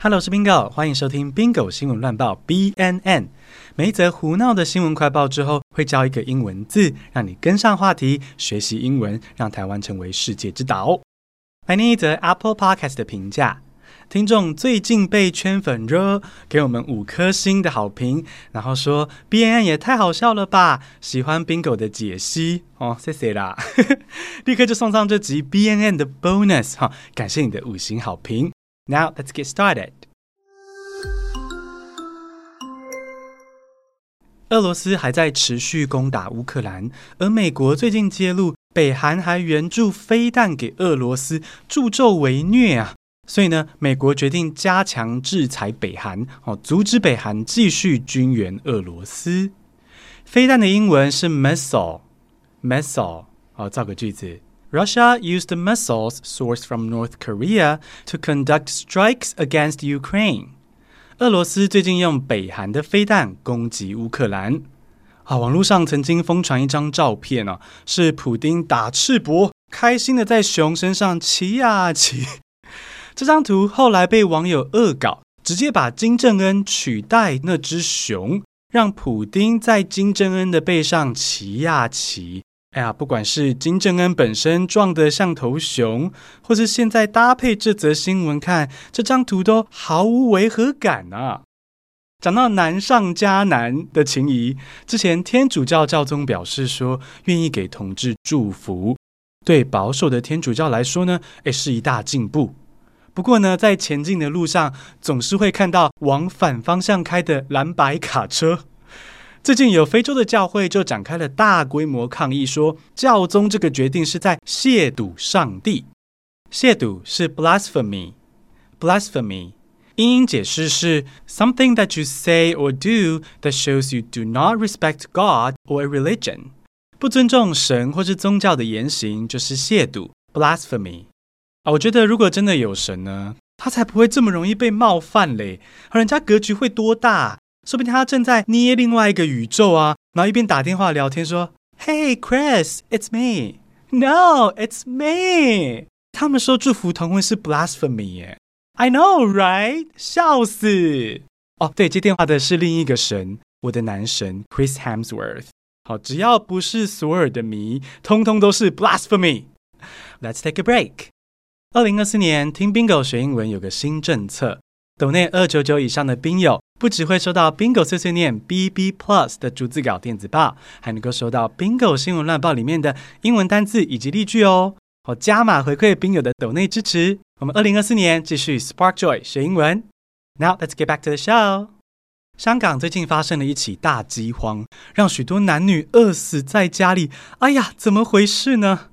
Hello，我是 Bingo，欢迎收听 Bingo 新闻乱报 BNN。每一则胡闹的新闻快报之后，会教一个英文字，让你跟上话题，学习英文，让台湾成为世界之岛。来念一则 Apple Podcast 的评价：听众最近被圈粉热，给我们五颗星的好评，然后说 BNN 也太好笑了吧，喜欢 Bingo 的解析哦，谢谢啦，立刻就送上这集 BNN 的 bonus 哈，感谢你的五星好评。Now let's get started. 俄罗斯还在持续攻打乌克兰，而美国最近揭露北韩还援助飞弹给俄罗斯，助纣为虐啊！所以呢，美国决定加强制裁北韩，哦，阻止北韩继续军援俄罗斯。飞弹的英文是 missile，missile，好，造个句子。Russia used missiles sourced from North Korea to conduct strikes against Ukraine. 俄罗斯最近用北韩的飞弹攻击乌克兰。啊，网络上曾经疯传一张照片啊，是普丁打赤膊，开心的在熊身上骑呀骑。这张图后来被网友恶搞，直接把金正恩取代那只熊，让普丁在金正恩的背上骑呀骑。哎呀，不管是金正恩本身壮得像头熊，或是现在搭配这则新闻看，这张图都毫无违和感啊！讲到难上加难的情谊，之前天主教教宗表示说，愿意给同志祝福，对保守的天主教来说呢，哎，是一大进步。不过呢，在前进的路上，总是会看到往反方向开的蓝白卡车。最近有非洲的教会就展开了大规模抗议，说教宗这个决定是在亵渎上帝。亵渎是 blasphemy，blasphemy，英英解释是 something that you say or do that shows you do not respect God or a religion，不尊重神或是宗教的言行就是亵渎 blasphemy。啊，我觉得如果真的有神呢，他才不会这么容易被冒犯嘞，而人家格局会多大？说不定他正在捏另外一个宇宙啊，然后一边打电话聊天说：“Hey Chris, it's me. No, it's me.” 他们说祝福同婚是 blasphemy 耶，I know, right？笑死！哦，对，接电话的是另一个神，我的男神 Chris Hemsworth。好，只要不是索尔的迷，通通都是 blasphemy。Let's take a break。二零二四年听 Bingo 学英文有个新政策。斗内二九九以上的宾友，不只会收到 Bingo 碎碎念 BB Plus 的逐字稿电子报，还能够收到 Bingo 新闻乱报里面的英文单字以及例句哦。好，加码回馈宾友的斗内支持。我们二零二四年继续 Spark Joy 学英文。Now let's get back to the show。香港最近发生了一起大饥荒，让许多男女饿死在家里。哎呀，怎么回事呢？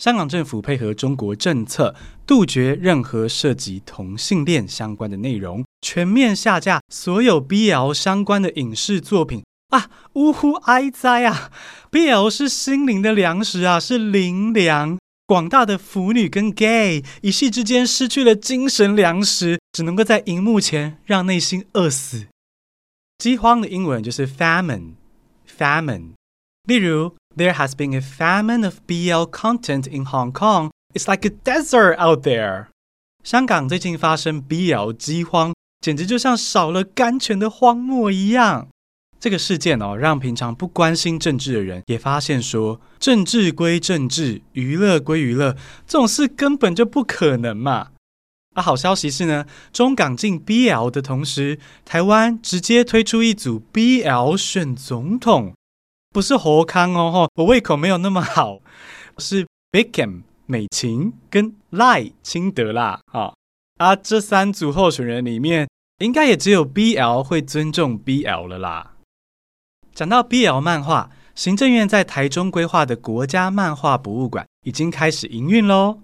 香港政府配合中国政策，杜绝任何涉及同性恋相关的内容，全面下架所有 BL 相关的影视作品啊！呜呼哀哉啊！BL 是心灵的粮食啊，是灵粮。广大的腐女跟 gay 一夕之间失去了精神粮食，只能够在荧幕前让内心饿死。饥荒的英文就是 famine，famine。例如。There has been a famine of BL content in Hong Kong. It's like a desert out there. 香港最近发生 BL 饥荒，简直就像少了甘泉的荒漠一样。这个事件哦，让平常不关心政治的人也发现说，政治归政治，娱乐归娱乐，这种事根本就不可能嘛。啊，好消息是呢，中港进 BL 的同时，台湾直接推出一组 BL 选总统。不是侯康哦，我胃口没有那么好，是 b i c k a m 美琴跟赖清德啦，啊啊，这三组候选人里面，应该也只有 BL 会尊重 BL 了啦。讲到 BL 漫画，行政院在台中规划的国家漫画博物馆已经开始营运喽。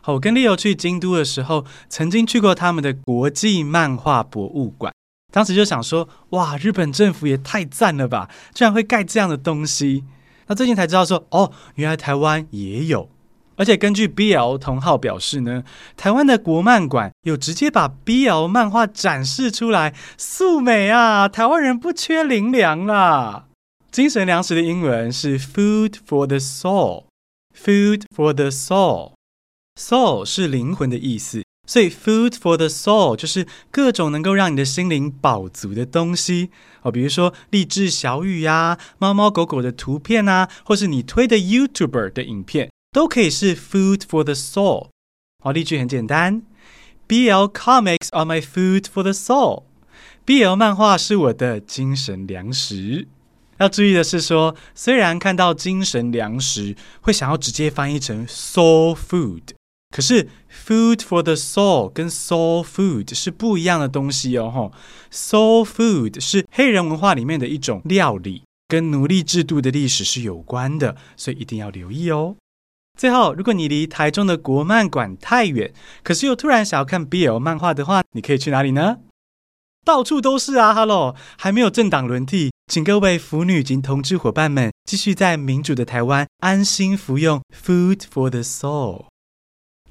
好，我跟 Leo 去京都的时候，曾经去过他们的国际漫画博物馆。当时就想说，哇，日本政府也太赞了吧，居然会盖这样的东西。那最近才知道说，哦，原来台湾也有。而且根据 BL 同好表示呢，台湾的国漫馆有直接把 BL 漫画展示出来，素美啊！台湾人不缺灵粮啦。精神粮食的英文是 food for the soul，food for the soul，soul 是灵魂的意思。所以，food for the soul 就是各种能够让你的心灵饱足的东西哦，比如说励志小语呀、猫猫狗狗的图片啊，或是你推的 YouTuber 的影片，都可以是 food for the soul。好，例句很简单：BL comics are my food for the soul。BL 漫画是我的精神粮食。要注意的是说，虽然看到精神粮食会想要直接翻译成 soul food。可是，food for the soul 跟 soul food 是不一样的东西哦。吼，soul food 是黑人文化里面的一种料理，跟奴隶制度的历史是有关的，所以一定要留意哦。最后，如果你离台中的国漫馆太远，可是又突然想要看 BL 漫画的话，你可以去哪里呢？到处都是啊！Hello，还没有政党轮替，请各位腐女及同志伙伴们继续在民主的台湾安心服用 food for the soul。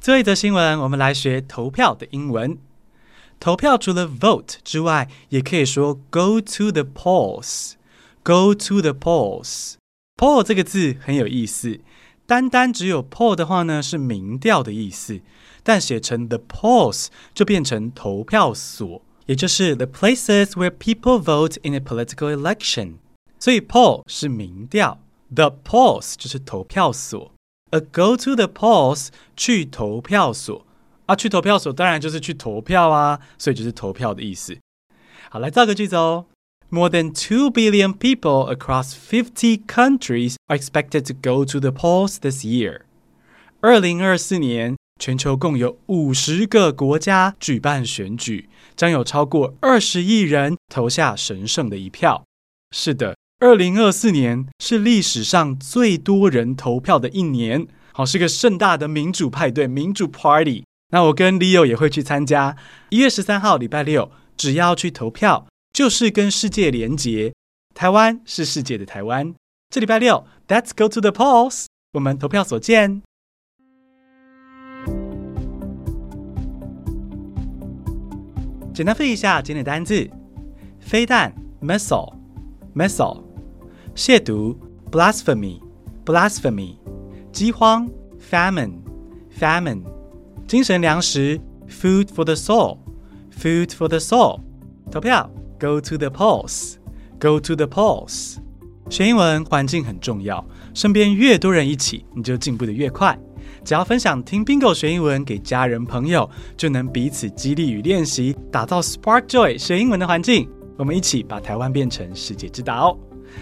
最后一则新闻，我们来学投票的英文。投票除了 vote 之外，也可以说 go to the polls。go to the polls。poll 这个字很有意思，单单只有 poll 的话呢，是民调的意思，但写成 the polls 就变成投票所，也就是 the places where people vote in a political election。所以 poll 是民调，the polls 就是投票所。A go to the polls 去投票所啊，去投票所当然就是去投票啊，所以就是投票的意思。好，来造个句子哦。More than two billion people across fifty countries are expected to go to the polls this year。二零二四年，全球共有五十个国家举办选举，将有超过二十亿人投下神圣的一票。是的。二零二四年是历史上最多人投票的一年，好，是个盛大的民主派对，民主 party。那我跟 Leo 也会去参加。一月十三号礼拜六，只要去投票，就是跟世界连结。台湾是世界的台湾。这礼拜六，Let's go to the polls，我们投票所见。简单复一下今天的单字：飞弹 （missile），missile。亵渎，blasphemy，blasphemy；饥荒，famine，famine；精神粮食，food for the soul，food for the soul；投票，go to the polls，go to the polls。学英文环境很重要，身边越多人一起，你就进步得越快。只要分享听 Bingo 学英文给家人朋友，就能彼此激励与练习，打造 Spark Joy 学英文的环境。我们一起把台湾变成世界之岛。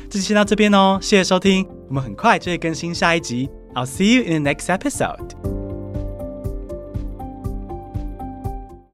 这期先到这边哦，谢谢收听，我们很快就会更新下一集。I'll see you in the next episode.